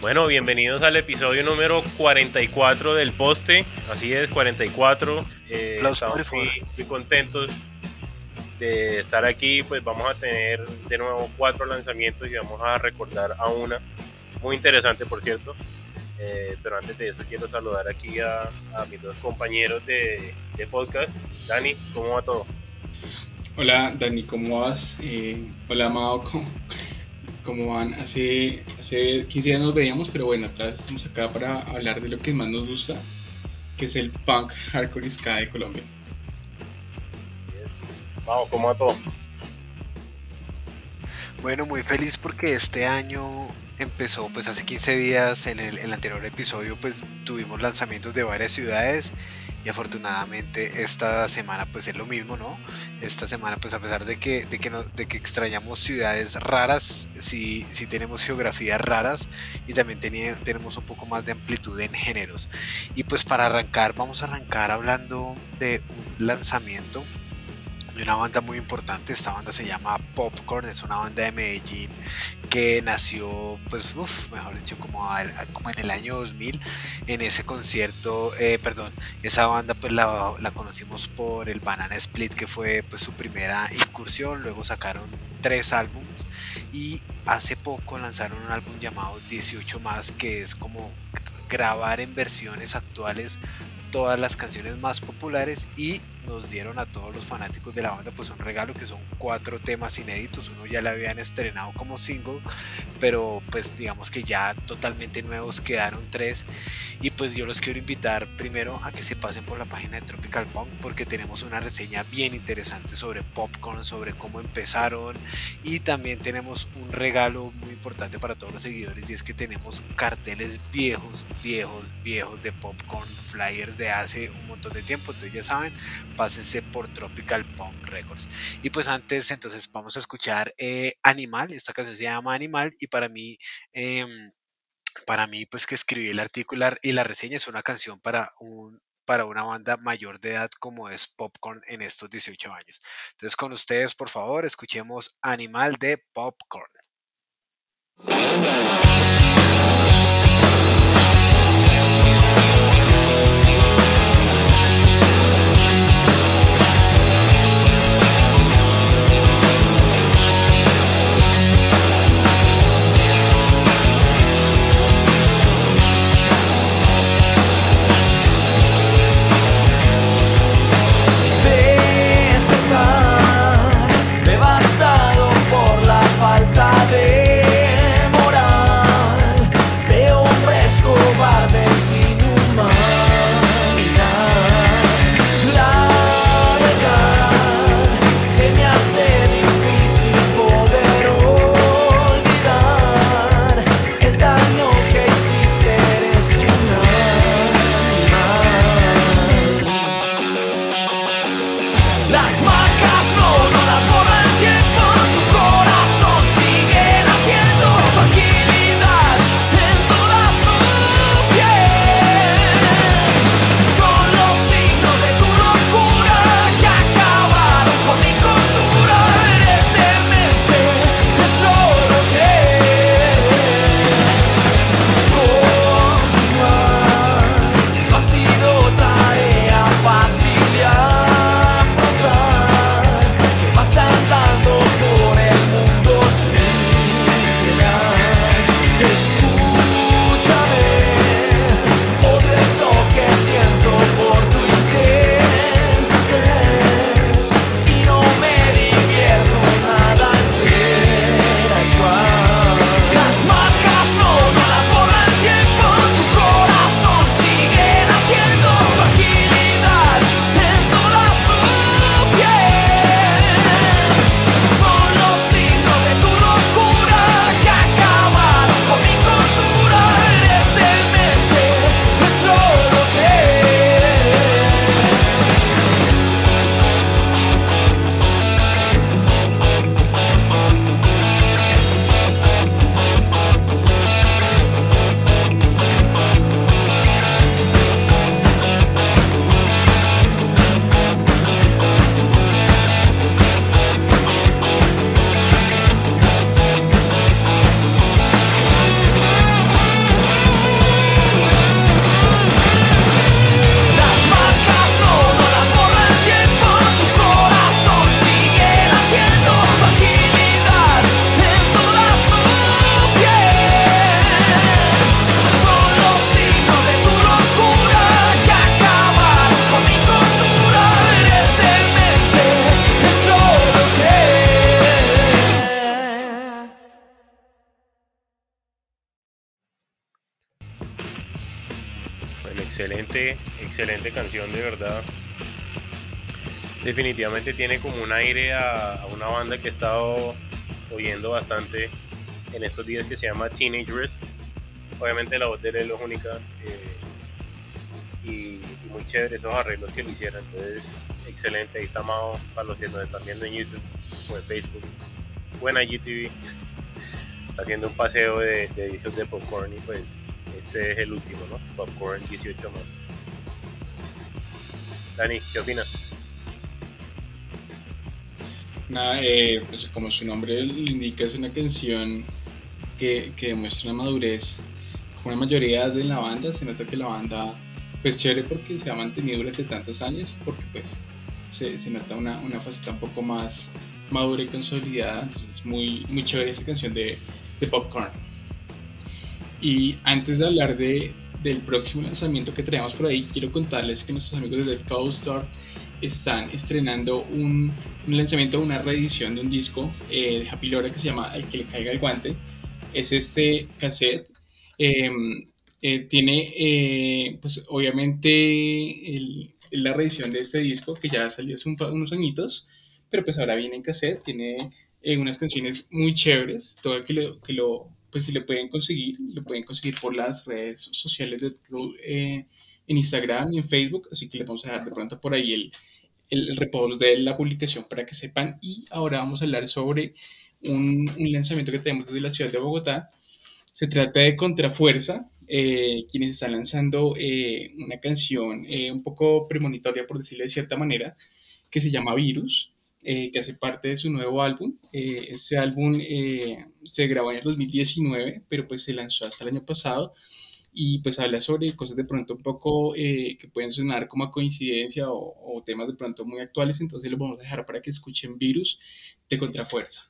Bueno, bienvenidos al episodio número 44 del poste. Así es, 44. Eh, estamos muy, muy, contentos de estar aquí. Pues vamos a tener de nuevo cuatro lanzamientos y vamos a recordar a una. Muy interesante, por cierto. Eh, pero antes de eso quiero saludar aquí a, a mis dos compañeros de, de, podcast. Dani, ¿cómo va todo? Hola Dani, ¿cómo vas? Eh, hola Amado, ¿cómo, cómo van. Hace, hace 15 días nos veíamos, pero bueno, otra vez estamos acá para hablar de lo que más nos gusta, que es el punk hardcore ska de Colombia. Vamos, ¿cómo a todo? Bueno, muy feliz porque este año empezó pues hace 15 días en el, el, anterior episodio pues tuvimos lanzamientos de varias ciudades y afortunadamente esta semana pues es lo mismo, ¿no? Esta semana pues a pesar de que, de que, de que extrañamos ciudades raras, sí, sí tenemos geografías raras y también tenemos un poco más de amplitud en géneros. Y pues para arrancar, vamos a arrancar hablando de un lanzamiento una banda muy importante. Esta banda se llama Popcorn, es una banda de Medellín que nació, pues, uf, mejor dicho, como, en el año 2000. En ese concierto, eh, perdón, esa banda pues la, la, conocimos por el Banana Split, que fue pues su primera incursión. Luego sacaron tres álbumes y hace poco lanzaron un álbum llamado 18 más, que es como grabar en versiones actuales todas las canciones más populares y nos dieron a todos los fanáticos de la banda pues un regalo que son cuatro temas inéditos. Uno ya la habían estrenado como single pero pues digamos que ya totalmente nuevos quedaron tres. Y pues yo los quiero invitar primero a que se pasen por la página de Tropical Punk porque tenemos una reseña bien interesante sobre Popcorn sobre cómo empezaron. Y también tenemos un regalo muy importante para todos los seguidores y es que tenemos carteles viejos viejos viejos de Popcorn flyers de hace un montón de tiempo. Entonces ya saben pásense por Tropical Punk Records. Y pues antes, entonces vamos a escuchar eh, Animal, esta canción se llama Animal y para mí... Eh, para mí, pues que escribí el artículo y la reseña es una canción para un, para una banda mayor de edad como es Popcorn en estos 18 años. Entonces con ustedes, por favor, escuchemos Animal de Popcorn. Excelente, canción de verdad. Definitivamente tiene como un aire a, una banda que he estado oyendo bastante en estos días que se llama Teenage. Obviamente la voz de él es única eh, y, muy chévere esos arreglos que le hicieron. Entonces, excelente. Ahí está Mao para los que nos están viendo en YouTube o en Facebook. Buena GTV. haciendo un paseo de, de de popcorn y pues este es el último, ¿no? Popcorn 18 más. Dani, ¿qué opinas? Nada, eh, pues como su nombre le indica, es una canción que, que demuestra la madurez. Como la mayoría de la banda, se nota que la banda, pues chévere porque se ha mantenido durante tantos años, porque pues se, se nota una, una faceta un poco más madura y consolidada. Entonces, muy, muy chévere esa canción de, de Popcorn. Y antes de hablar de, del próximo lanzamiento que traemos por ahí, quiero contarles que nuestros amigos de Dead Coast Store están estrenando un, un, lanzamiento, una reedición de un disco eh, de Happy Lora que se llama El que le caiga el guante. Es este cassette. Em, eh, tiene, eh, pues obviamente, el, la reedición de este disco que ya salió hace unos añitos, pero pues ahora viene en cassette. Tiene unas canciones muy chéveres. Todo que lo, que lo, pues si lo pueden conseguir, lo pueden conseguir por las redes sociales de eh, en Instagram y en Facebook. Así que les vamos a dejar de pronto por ahí el, el, repost de la publicación para que sepan. Y ahora vamos a hablar sobre un, lanzamiento que tenemos desde la ciudad de Bogotá. Se trata de Contrafuerza, eh, quienes están lanzando eh, una canción un poco premonitoria, por decirlo de cierta manera, que se llama Virus. Eh, que hace parte de su nuevo álbum. Eh, ese álbum eh, se grabó en el 2019, pero pues se lanzó hasta el año pasado y pues habla sobre cosas de pronto un poco que pueden sonar como a coincidencia o, o, temas de pronto muy actuales, entonces los vamos a dejar para que escuchen Virus de Contrafuerza.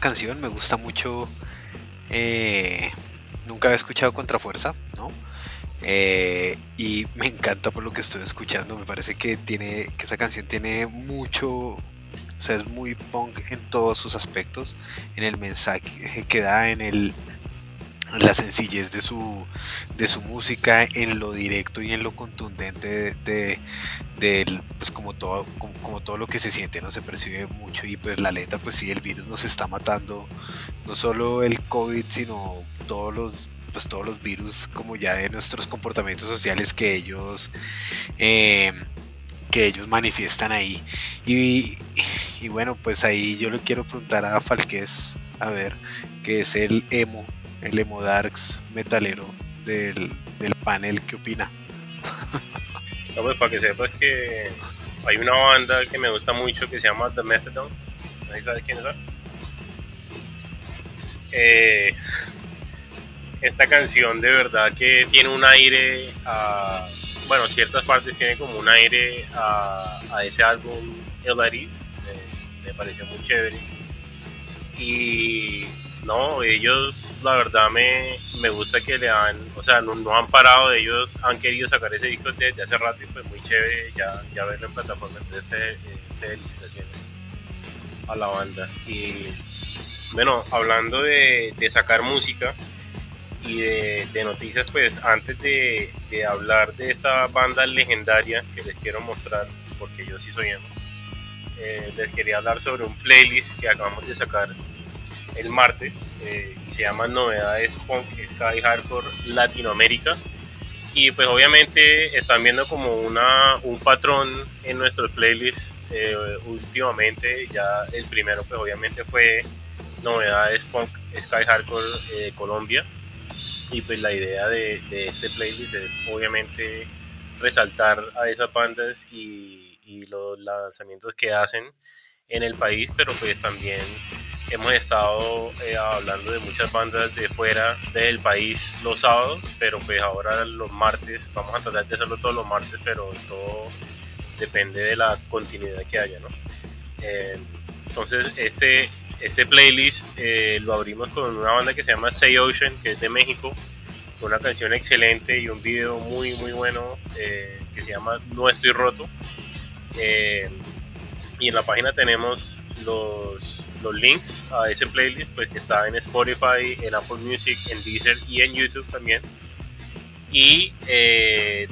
Canción, me gusta mucho. Eh, nunca había escuchado Contrafuerza, ¿no? Eh, y me encanta por lo que estoy escuchando. Me parece que tiene que esa canción tiene mucho, o sea, es muy punk en todos sus aspectos, en el mensaje que da, en el la sencillez de su de su música, en lo directo y en lo contundente de, de, pues como todo como, todo lo que se siente, no se percibe mucho y pues la letra pues sí el virus nos está matando, no solo el COVID sino todos los pues todos los virus como ya de nuestros comportamientos sociales que ellos eh, que ellos manifiestan ahí. Y, bueno pues ahí yo le quiero preguntar a Falqués a ver qué es el emo el emo darks metalero del, del panel qué opina no, pues para que sepas que hay una banda que me gusta mucho que se llama The Methadons ¿nadie sabe quiénes son? Eh, esta canción de verdad que tiene un aire a, bueno, ciertas partes tiene como un aire a, a ese álbum El Aris, me, pareció muy chévere. Y no, ellos la verdad me, me gusta que le han, o sea, no, han parado, ellos han querido sacar ese disco desde hace rato y pues muy chévere ya, ya verlo en plataforma, entonces felicitaciones a la banda. Y bueno, hablando de, de sacar música, y de, noticias, pues antes de, hablar de esta banda legendaria que les quiero mostrar, porque yo sí soy emo, eh, les quería hablar sobre un playlist que acabamos de sacar el martes eh, se llama Novedades Punk Sky Hardcore Latinoamérica. Y pues obviamente están viendo como una, un patrón en nuestros playlists eh, últimamente. Ya el primero pues obviamente fue Novedades Punk Sky Hardcore Colombia y pues la idea de, de, este playlist es obviamente resaltar a esas bandas y, y, los lanzamientos que hacen en el país, pero pues también hemos estado eh, hablando de muchas bandas de fuera del país los sábados, pero pues ahora los martes, vamos a tratar de hacerlo todos los martes, pero todo depende de la continuidad que haya, ¿no? Eh, entonces este este playlist eh, lo abrimos con una banda que se llama Say Ocean, que es de México, con una canción excelente y un video muy, muy bueno eh, que se llama No Estoy Roto. Eh, y en la página tenemos los, los links a ese playlist, pues que está en Spotify, en Apple Music, en Deezer y en YouTube también. Y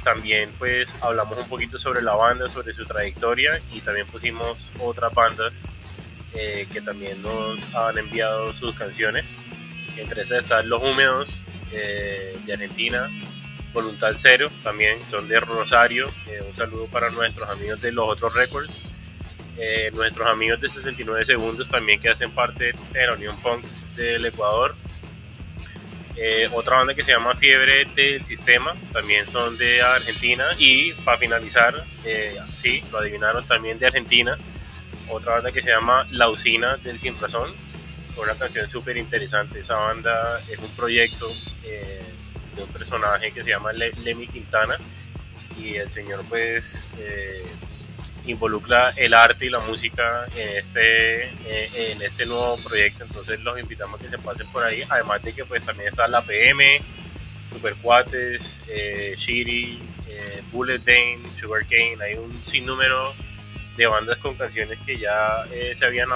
también pues hablamos un poquito sobre la banda, sobre su trayectoria y también pusimos otras bandas eh, que también nos han enviado sus canciones. Entre esas están Los Húmedos eh, de Argentina, Voluntad Cero, también son de Rosario. Eh, un saludo para nuestros amigos de Los Otros Records. Nuestros amigos de 69 Segundos también que hacen parte de la Unión Punk del Ecuador. otra banda que se llama Fiebre del Sistema, también son de Argentina. Y para finalizar, sí, lo adivinaron también de Argentina, otra banda que se llama La Usina del Sin Razón, una canción súper interesante. Esa banda es un proyecto eh, de un personaje que se llama Lemmy Quintana y el señor pues eh, involucra el arte y la música en este, eh, en este nuevo proyecto. Entonces los invitamos a que se pasen por ahí. Además de que pues también está la PM, Super Cuates, Shiri, Bullet Dane, Sugarcane. Hay un sinnúmero de bandas con canciones que ya eh, se habían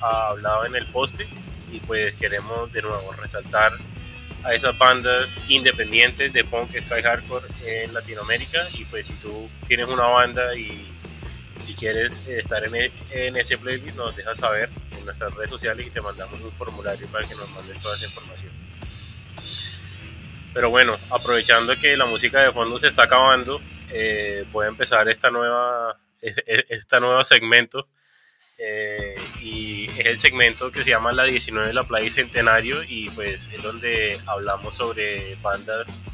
hablado en el poste y pues queremos de nuevo resaltar a esas bandas independientes de punk, sky hardcore en Latinoamérica y pues si tú tienes una banda y, si quieres estar en, e, en, ese playlist nos dejas saber en nuestras redes sociales y te mandamos un formulario para que nos mandes toda esa información. Pero bueno, aprovechando que la música de fondo se está acabando, eh, voy a empezar esta nueva este nuevo segmento. Eh, y es el segmento que se llama La 19 de la Playa Centenario y pues es donde hablamos sobre bandas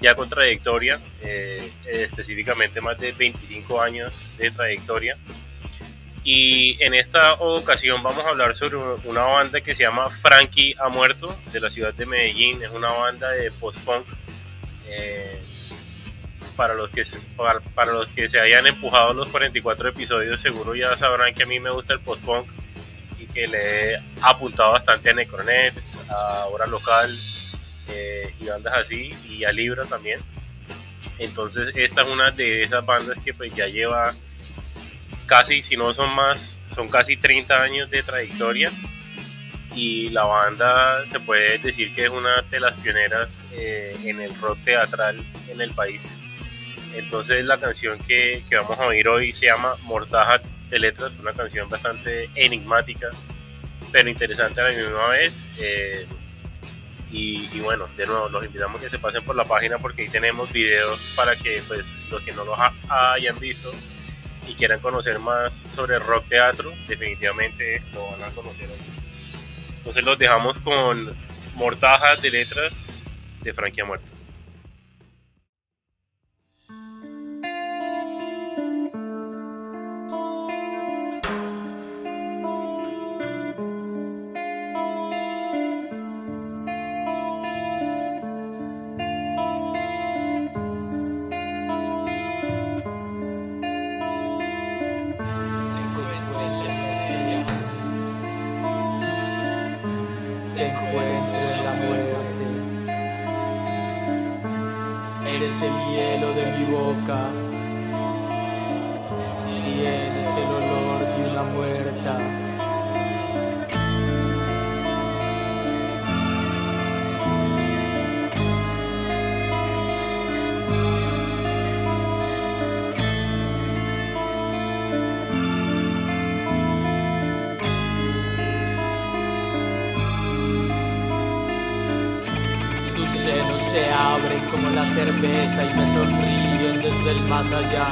ya con trayectoria, eh, específicamente más de 25 años de trayectoria. Y en esta ocasión vamos a hablar sobre una banda que se llama Frankie ha muerto, de la ciudad de Medellín. Es una banda de post-punk. Eh, para los que para, los que se hayan empujado los 44 episodios seguro ya sabrán que a mí me gusta el post-punk y que le he apuntado bastante a Necronets, a Hora Local eh, y bandas así, y a Libra también. Entonces esta es una de esas bandas que pues ya lleva casi, si no son más, son casi 30 años de trayectoria y la banda se puede decir que es una de las pioneras eh, en el rock teatral en el país. Entonces la canción que, que, vamos a oír hoy se llama Mortaja de Letras, una canción bastante enigmática, pero interesante a la misma vez. Eh, y, bueno, de nuevo, los invitamos a que se pasen por la página porque ahí tenemos videos para que pues los que no los hayan visto y quieran conocer más sobre rock teatro, definitivamente lo van a conocer ahí. Entonces los dejamos con mortajas de letras de Frankie Muerto. Y me sonríen desde el más allá.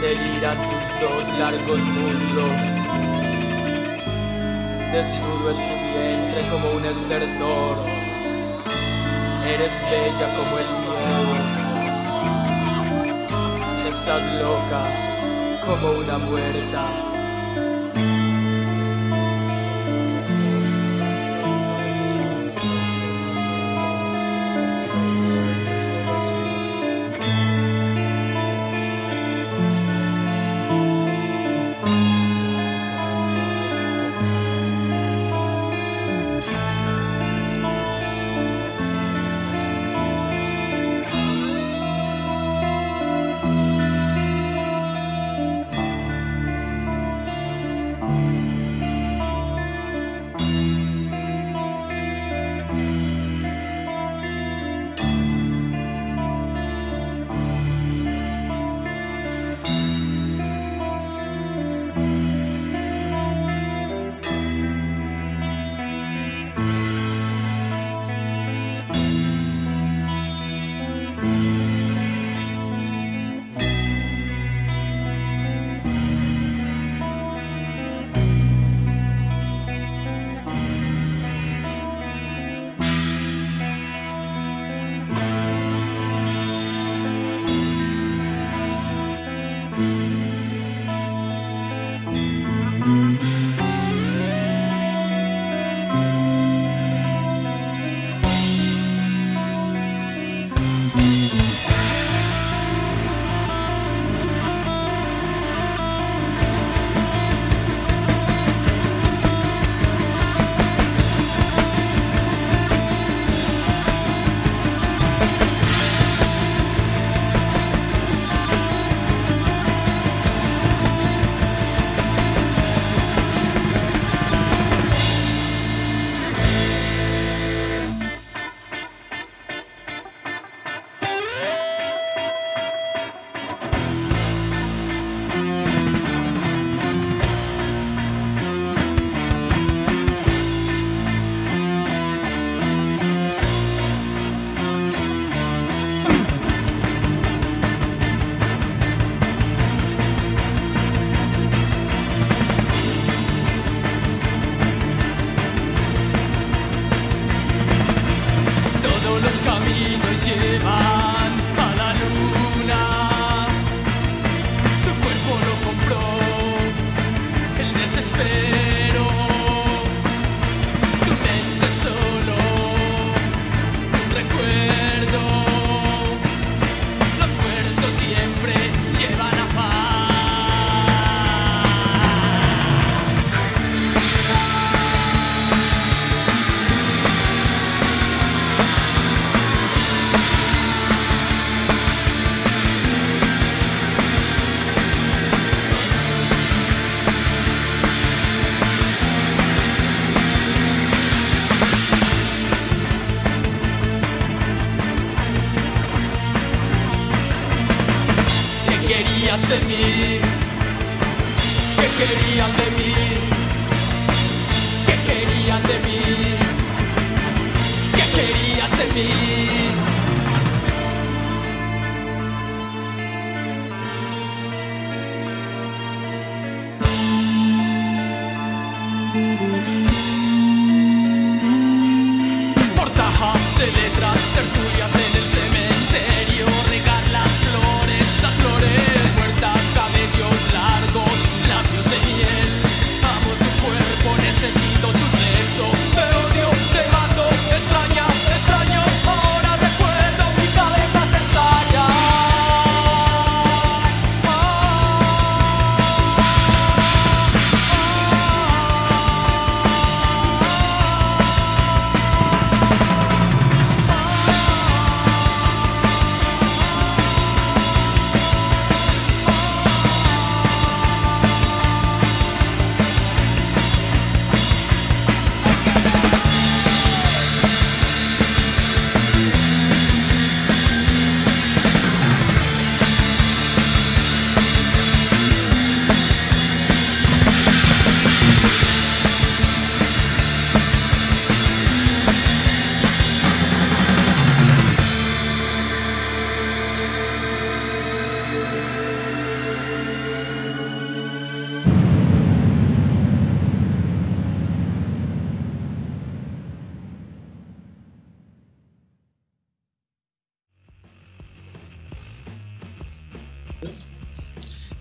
Deliran tus dos largos muslos. Desnudo es tu vientre como un estertor. Eres bella como el miedo. Estás loca como una muerta.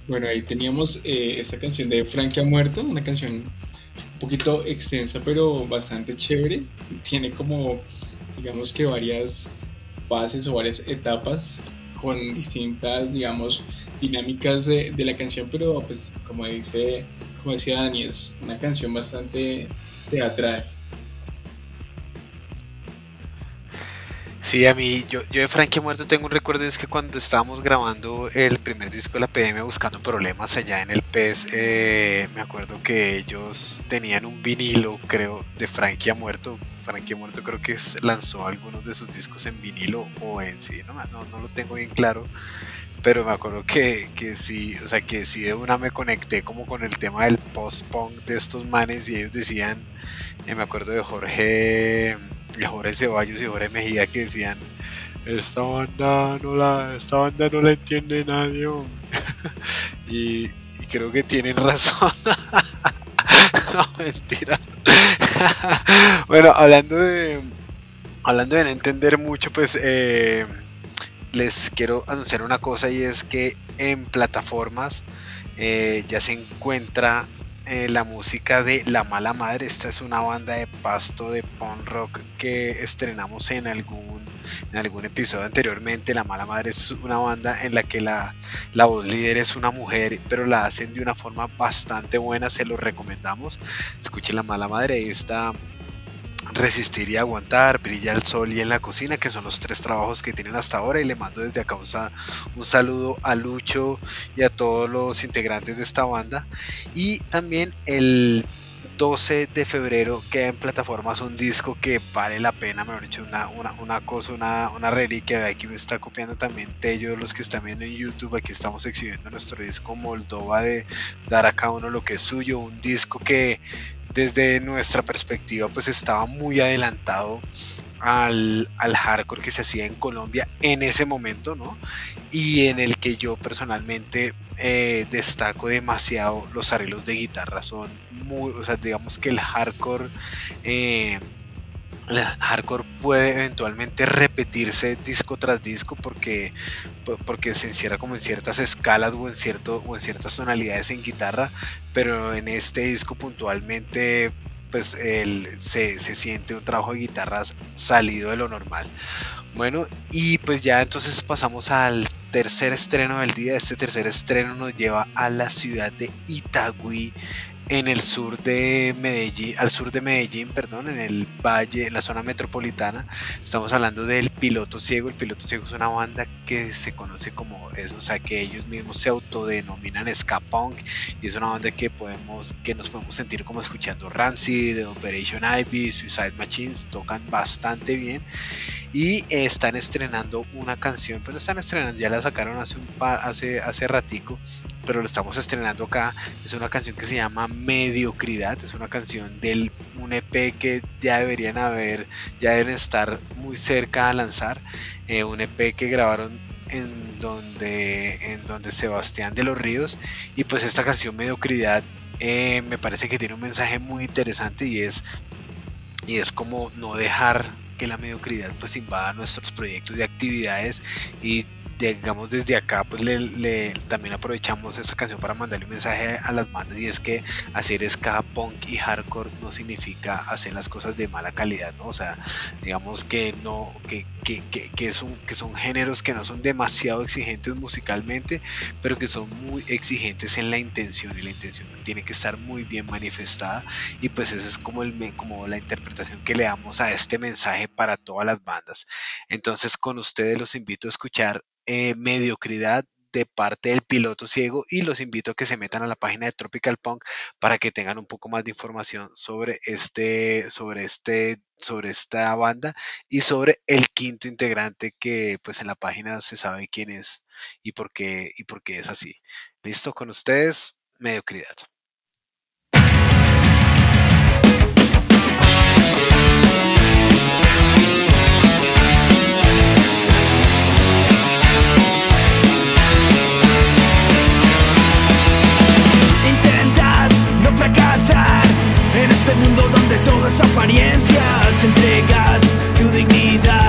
Bueno, ahí teníamos eh, esta canción de Frankie ha muerto, una canción un poquito extensa pero bastante chévere. Tiene como, digamos que varias fases o varias etapas con distintas, digamos, dinámicas de, de, la canción, pero pues como dice, como decía Dani, es una canción bastante teatral. Sí, a mí, yo, yo de Frankie Muerto tengo un recuerdo, es que cuando estábamos grabando el primer disco de la PM buscando problemas allá en el PES, eh, me acuerdo que ellos tenían un vinilo, creo, de Frankie muerto. Frankie muerto creo que lanzó algunos de sus discos en vinilo o en sí, no, no, no lo tengo bien claro pero me acuerdo que, que sí, o sea, que sí de una me conecté como con el tema del post-punk de estos manes y ellos decían, eh, me acuerdo de Jorge, Jorge Ceballos y Jorge Mejía que decían, esta banda no la, esta banda no la entiende nadie, y, y creo que tienen razón. no, mentira. bueno, hablando de, hablando de no entender mucho, pues... Eh, les quiero anunciar una cosa y es que en plataformas eh, ya se encuentra eh, la música de La Mala Madre. Esta es una banda de pasto de punk rock que estrenamos en algún, en algún episodio anteriormente. La Mala Madre es una banda en la que la, la voz líder es una mujer, pero la hacen de una forma bastante buena. Se lo recomendamos. Escuchen La Mala Madre. Esta resistir y aguantar, brilla el sol y en la cocina, que son los tres trabajos que tienen hasta ahora. Y le mando desde acá un, saludo a Lucho y a todos los integrantes de esta banda. Y también el 12 de febrero queda en plataformas un disco que vale la pena, me dicho, una, una, cosa, una, una reliquia. Aquí me está copiando también Tello, los que están viendo en YouTube. Aquí estamos exhibiendo nuestro disco Moldova de dar a cada uno lo que es suyo. Un disco que desde nuestra perspectiva pues estaba muy adelantado al, hardcore que se hacía en Colombia en ese momento, ¿no? Y en el que yo personalmente eh, destaco demasiado los arreglos de guitarra, son muy, o sea, digamos que el hardcore eh, hardcore puede eventualmente repetirse disco tras disco porque, porque se encierra como en ciertas escalas o en, cierto, o en ciertas tonalidades en guitarra, pero en este disco puntualmente pues se, se siente un trabajo de guitarras salido de lo normal. Bueno, y pues ya entonces pasamos al tercer estreno del día. Este tercer estreno nos lleva a la ciudad de Itagüí, en el sur de Medellín, al sur de Medellín, perdón, en el valle, en la zona metropolitana. Estamos hablando del Piloto Ciego. El Piloto Ciego es una banda que se conoce como eso, o sea, que ellos mismos se autodenominan ska punk y es una banda que podemos, que nos podemos sentir como escuchando Rancid, Operation Ivy, Suicide Machines, tocan bastante bien y están estrenando una canción, pues están estrenando, ya la sacaron hace un par, hace, hace ratico, pero lo estamos estrenando acá. Es una canción que se llama Mediocridad, es una canción del un EP que ya deberían haber, ya deben estar muy cerca a lanzar. Eh, un EP que grabaron en donde, en donde Sebastián de los Ríos y pues esta canción Mediocridad eh, me parece que tiene un mensaje muy interesante y es, y es como no dejar que la mediocridad pues invada nuestros proyectos y actividades y digamos desde acá pues le, también aprovechamos esta canción para mandarle un mensaje a las bandas y es que hacer ska, punk y hardcore no significa hacer las cosas de mala calidad, ¿no? O sea, digamos que no, que, que, que, que, son, que son géneros que no son demasiado exigentes musicalmente, pero que son muy exigentes en la intención y la intención tiene que estar muy bien manifestada y pues esa es como, el, como la interpretación que le damos a este mensaje para todas las bandas. Entonces con ustedes los invito a escuchar eh, mediocridad de parte del piloto ciego y los invito a que se metan a la página de Tropical Punk para que tengan un poco más de información sobre este sobre este sobre esta banda y sobre el quinto integrante que pues en la página se sabe quién es y por qué y por qué es así. Listo con ustedes, mediocridad. Este mundo donde todo es. Entregas tu dignidad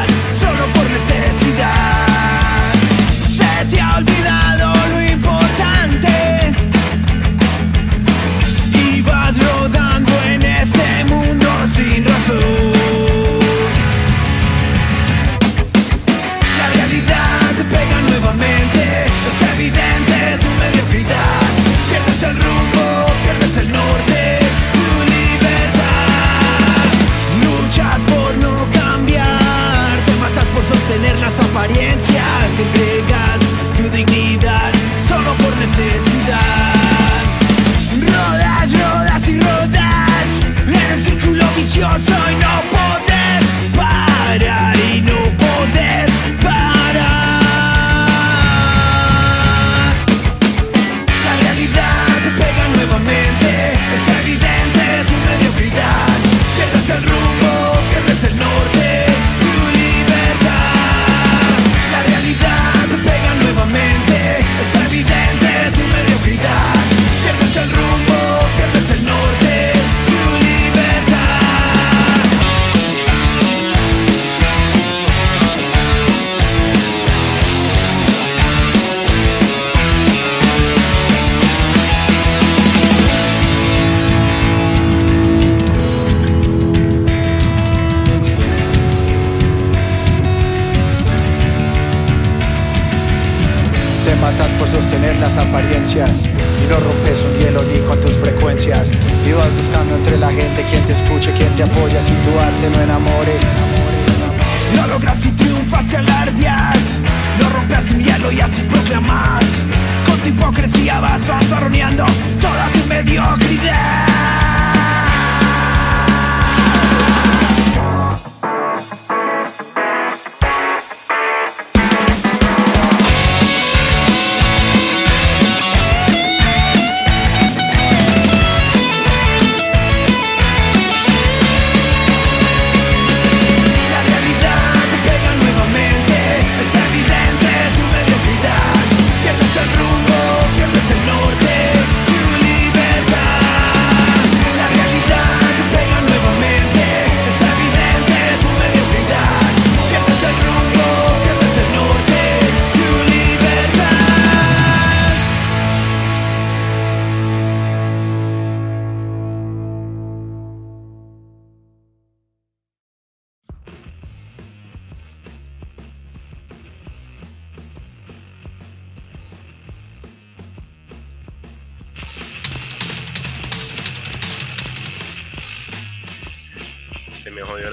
chest.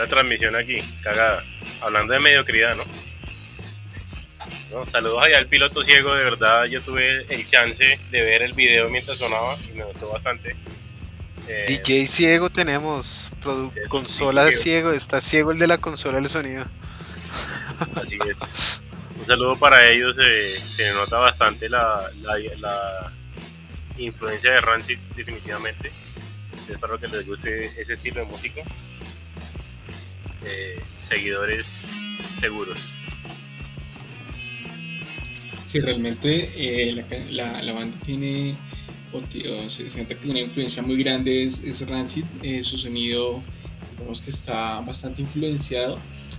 Transmisión aquí, cagada. Hablando de mediocridad, ¿no? saludos allá al piloto ciego, de verdad yo tuve el chance de ver el video mientras sonaba y me gustó bastante. Eh, DJ ciego tenemos, consola ciego, está ciego el de la consola del sonido. Así es. Un saludo para ellos. Eh, se nota bastante la, la, influencia de Rancid, definitivamente. Espero que les guste ese estilo de música. Eh, seguidores seguros. Sí, realmente eh, la, banda tiene se siente que una influencia muy grande es, es Rancid, su sonido digamos que está bastante influenciado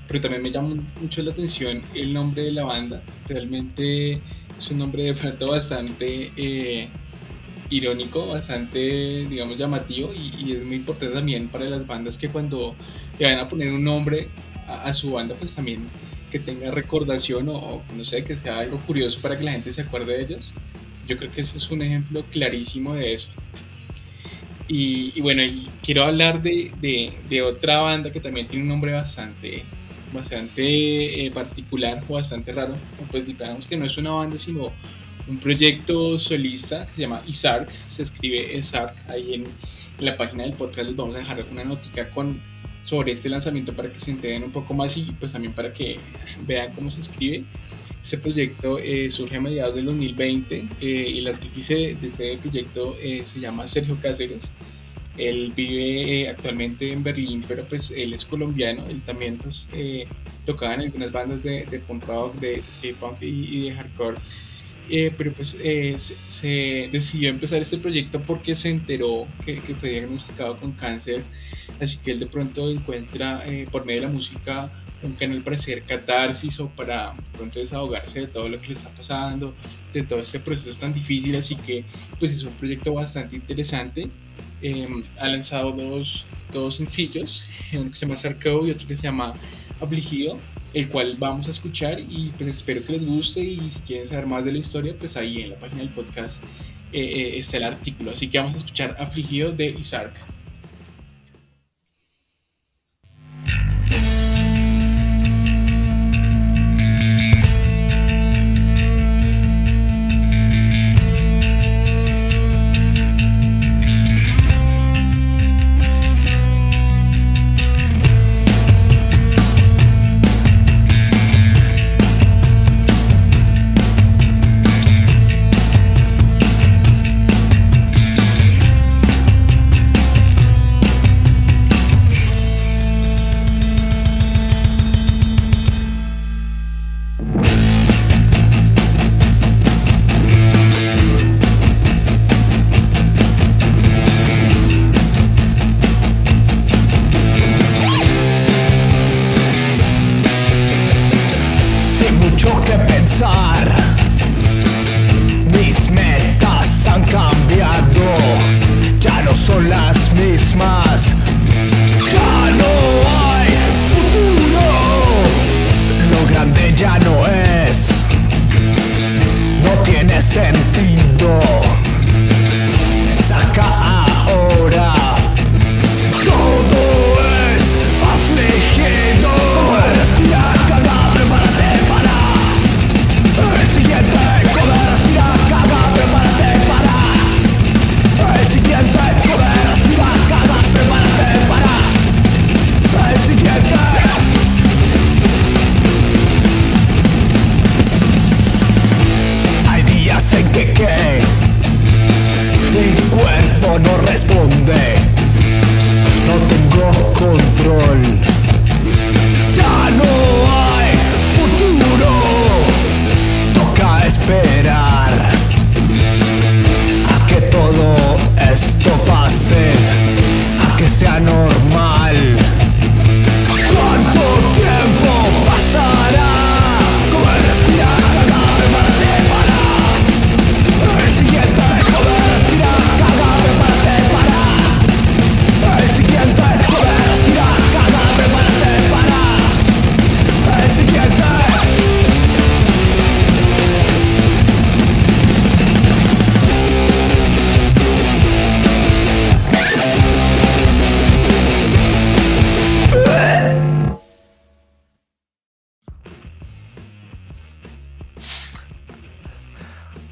pero también me llama mucho la atención el nombre de la banda. Realmente es un nombre de pronto bastante eh, irónico, bastante, digamos, llamativo y, es muy importante también para las bandas que cuando le van a poner un nombre a, su banda, pues también que tenga recordación o, no sé, que sea algo curioso para que la gente se acuerde de ellos. Yo creo que ese es un ejemplo clarísimo de eso. Y, bueno, y quiero hablar de, de, de, otra banda que también tiene un nombre bastante bastante eh, particular o bastante raro. Pues digamos que no es una banda, sino un proyecto solista que se llama Isarc, se escribe Isarc, ahí en, la página del podcast les vamos a dejar una notica con, sobre este lanzamiento para que se enteren un poco más y pues también para que vean cómo se escribe. Este proyecto eh, surge a mediados del 2020 eh, y el artífice de ese proyecto se llama Sergio Cáceres. Él vive eh, actualmente en Berlín, pero pues él es colombiano. Él también pues, eh, tocaba en algunas bandas de punk rock, de skate punk y, de hardcore. Eh, pero pues se, decidió empezar este proyecto porque se enteró que, que, fue diagnosticado con cáncer. Así que él de pronto encuentra por medio de la música un canal para hacer catarsis o para de pronto desahogarse de todo lo que le está pasando, de todo este proceso tan difícil. Así que pues es un proyecto bastante interesante. Em, ha lanzado dos, dos sencillos, uno que se llama Sarko y otro que se llama Afligido, el cual vamos a escuchar y pues espero que les guste y si quieren saber más de la historia, pues ahí en la página del podcast eh, eh, está el artículo. Así que vamos a escuchar Afligido de Isark.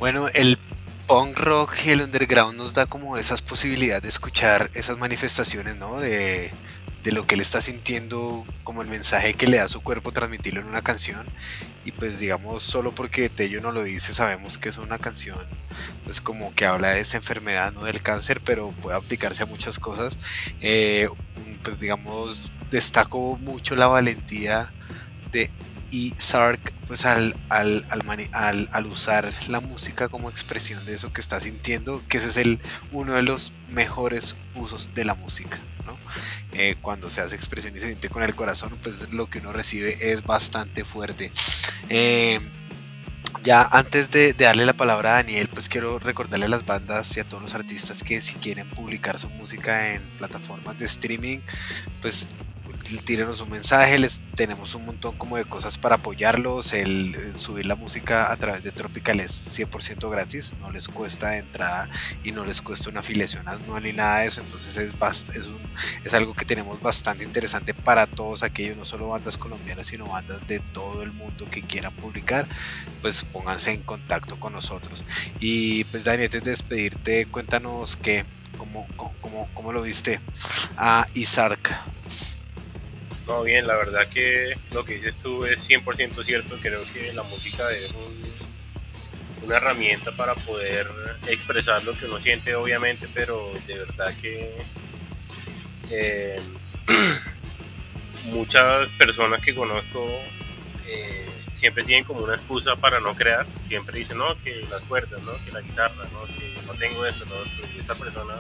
El underground nos da como esas posibilidades de escuchar esas manifestaciones, ¿no? De, de lo que él está sintiendo, como el mensaje que le da su cuerpo, transmitirlo en una canción. Y pues digamos, solo porque Tello no lo dice, sabemos que es una canción, pues como que habla de esa enfermedad, no del cáncer, pero puede aplicarse a muchas cosas. Eh, pues digamos, destaco mucho la valentía de y Sark pues al, al, al, usar la música como expresión de eso que está sintiendo, que ese es el, uno de los mejores usos de la música. Eh, cuando se hace expresión y se siente con el corazón, pues lo que uno recibe es bastante fuerte. Eh, ya antes de, de, darle la palabra a Daniel, pues quiero recordarle a las bandas y a todos los artistas que si quieren publicar su música en plataformas de streaming, pues tírenos un mensaje, les tenemos un montón como de cosas para apoyarlos, el, subir la música a través de Tropical es 100% gratis, no les cuesta entrada y no les cuesta una afiliación anual ni nada de eso, entonces es, es, es algo que tenemos bastante interesante para todos aquellos, no solo bandas colombianas, sino bandas de todo el mundo que quieran publicar, pues pónganse en contacto con nosotros. Y pues Dani, antes de despedirte, cuéntanos que, cómo, cómo, cómo lo viste a Isark. No, bien, la verdad que lo que dices tú es 100% cierto. Creo que la música es una herramienta para poder expresar lo que uno siente, obviamente, pero de verdad que eh, muchas personas que conozco eh, siempre tienen como una excusa para no crear. Siempre dicen, no, que las cuerdas, ¿no? que la guitarra, ¿no? que no tengo esto, ¿no? y esta persona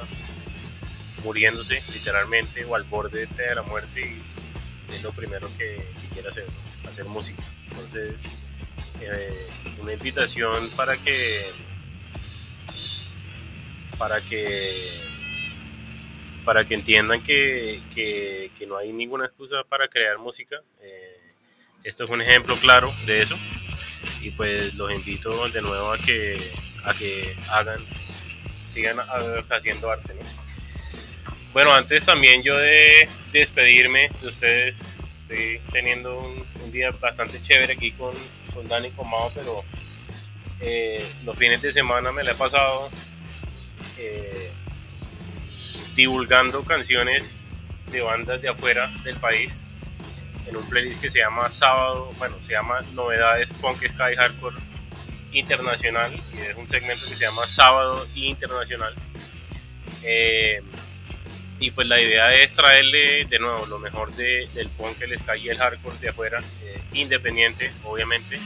muriéndose literalmente o al borde de la muerte y es lo primero que, quiere hacer, hacer música. Entonces, eh, una invitación para que para que para que entiendan que, que, no hay ninguna excusa para crear música. Eh, esto es un ejemplo claro de eso. Y pues los invito de nuevo a que, a que hagan, sigan haciendo arte. Bueno, antes también yo de, despedirme de ustedes, estoy teniendo un, día bastante chévere aquí con, con Dani y con Mao, pero eh, los fines de semana me la he pasado eh, divulgando canciones de bandas de afuera del país en un playlist que se llama Sábado, bueno, se llama Novedades Punk Sky Hardcore Internacional y es un segmento que se llama Sábado Internacional. Eh, y pues la idea es traerle de nuevo lo mejor de, del punk, el ska y el hardcore de afuera, eh, independiente, obviamente.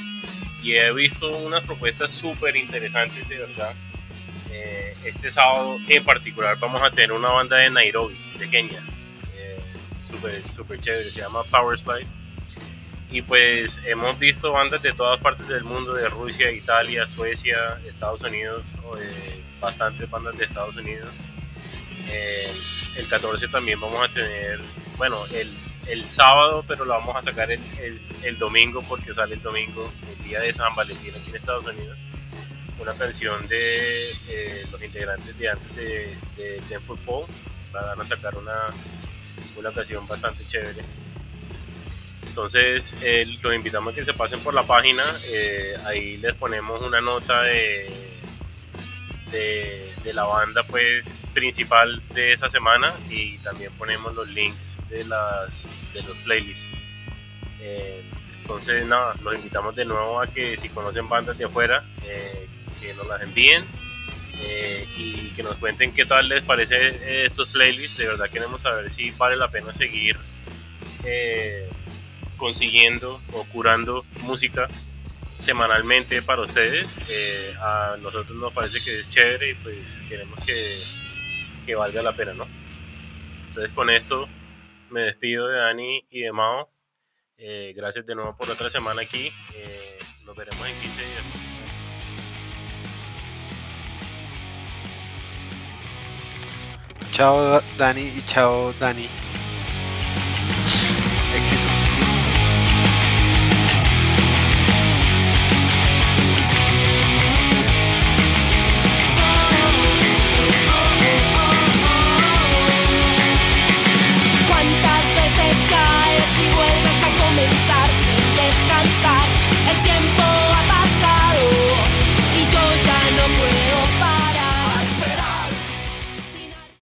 Y he visto unas propuestas súper interesantes, de verdad. Eh, este sábado en particular vamos a tener una banda de Nairobi, de Kenia. Eh, súper, súper chévere, se llama Power Slide. Y pues hemos visto bandas de todas partes del mundo, de Rusia, Italia, Suecia, Estados Unidos, bastantes bandas de Estados Unidos el 14 también vamos a tener, bueno, el, el sábado, pero lo vamos a sacar el, el, domingo porque sale el domingo, el día de San Valentín aquí en Estados Unidos. Una canción de eh, los integrantes de antes de, de Football. Van a sacar una, una canción bastante chévere. Entonces, eh, los invitamos a que se pasen por la página. Eh, ahí les ponemos una nota de de la banda pues principal de esa semana y también ponemos los links de las de los playlists. Eh, entonces nada los invitamos de nuevo a que si conocen bandas de afuera eh, que nos las envíen eh, y que nos cuenten qué tal les parece estos playlists. De verdad queremos saber si vale la pena seguir consiguiendo o curando música semanalmente para ustedes. Eh, a nosotros nos parece que es chévere y pues queremos que, que, valga la pena, ¿no? Entonces con esto me despido de Dani y de Mao. Eh, gracias de nuevo por otra semana aquí. Eh, nos veremos en 15 días. Chao Dani y chao Dani. Éxitos.